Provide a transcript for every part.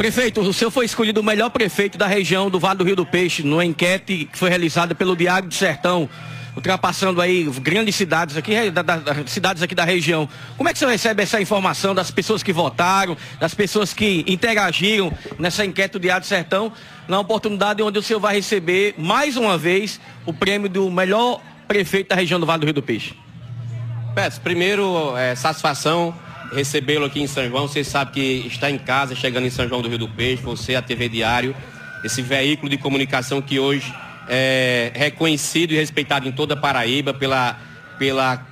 Prefeito, o senhor foi escolhido o melhor prefeito da região do Vale do Rio do Peixe, numa enquete que foi realizada pelo Diário do Sertão, ultrapassando aí grandes cidades aqui, da, da, cidades aqui da região. Como é que o senhor recebe essa informação das pessoas que votaram, das pessoas que interagiram nessa enquete do Diário do Sertão, na oportunidade onde o senhor vai receber, mais uma vez, o prêmio do melhor prefeito da região do Vale do Rio do Peixe? Peço, primeiro, é, satisfação recebê-lo aqui em São João. Você sabe que está em casa, chegando em São João do Rio do Peixe, você, a TV Diário, esse veículo de comunicação que hoje é reconhecido e respeitado em toda a Paraíba pela, pela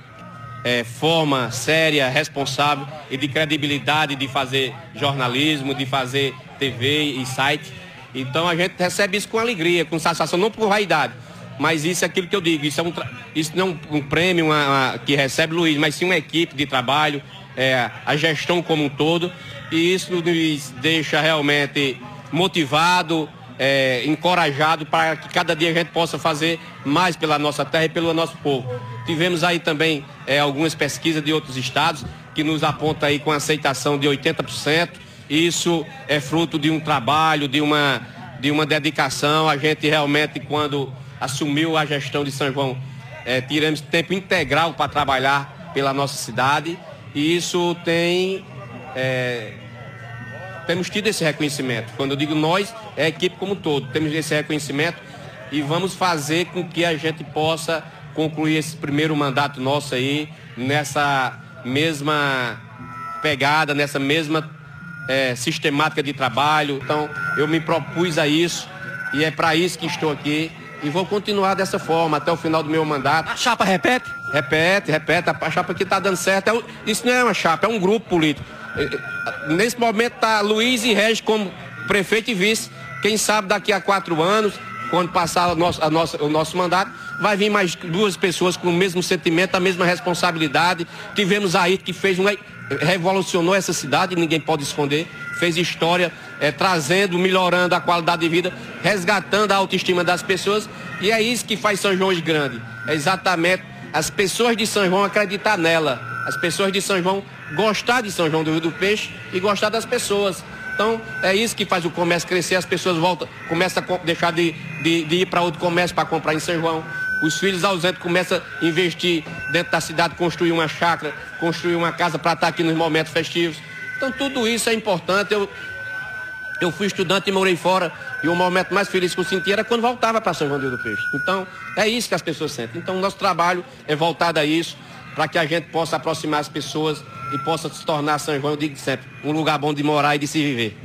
é, forma séria, responsável e de credibilidade de fazer jornalismo, de fazer TV e site. Então a gente recebe isso com alegria, com satisfação, não por vaidade, mas isso é aquilo que eu digo, isso, é um, isso não é um prêmio uma, uma, que recebe Luiz, mas sim uma equipe de trabalho, é, a gestão como um todo, e isso nos deixa realmente motivado, é, encorajado para que cada dia a gente possa fazer mais pela nossa terra e pelo nosso povo. Tivemos aí também é, algumas pesquisas de outros estados que nos aponta aí com aceitação de 80%. Isso é fruto de um trabalho, de uma, de uma dedicação. A gente realmente, quando assumiu a gestão de São João, é, tiramos tempo integral para trabalhar pela nossa cidade e isso tem. É, temos tido esse reconhecimento. Quando eu digo nós, é a equipe como um todo. Temos esse reconhecimento e vamos fazer com que a gente possa concluir esse primeiro mandato nosso aí nessa mesma pegada, nessa mesma é, sistemática de trabalho. Então, eu me propus a isso e é para isso que estou aqui e vou continuar dessa forma até o final do meu mandato. A chapa repete? Repete, repete. A chapa que está dando certo. É, isso não é uma chapa, é um grupo político. É, é, nesse momento está Luiz e Regis como prefeito e vice. Quem sabe daqui a quatro anos, quando passar o nosso, a nossa, o nosso mandato, vai vir mais duas pessoas com o mesmo sentimento, a mesma responsabilidade. Tivemos aí que fez uma. Revolucionou essa cidade, ninguém pode esconder, fez história, é, trazendo, melhorando a qualidade de vida, resgatando a autoestima das pessoas. E é isso que faz São João de grande. É exatamente as pessoas de São João acreditar nela. As pessoas de São João gostar de São João do Rio do Peixe e gostar das pessoas. Então, é isso que faz o comércio crescer, as pessoas voltam, começam a deixar de, de, de ir para outro comércio para comprar em São João. Os filhos ausentes começam a investir dentro da cidade, construir uma chácara, construir uma casa para estar aqui nos momentos festivos. Então, tudo isso é importante. Eu, eu fui estudante e morei fora e o momento mais feliz que eu senti era quando voltava para São João do Peixe. Então, é isso que as pessoas sentem. Então, o nosso trabalho é voltado a isso, para que a gente possa aproximar as pessoas e possa se tornar São João, eu digo sempre, um lugar bom de morar e de se viver.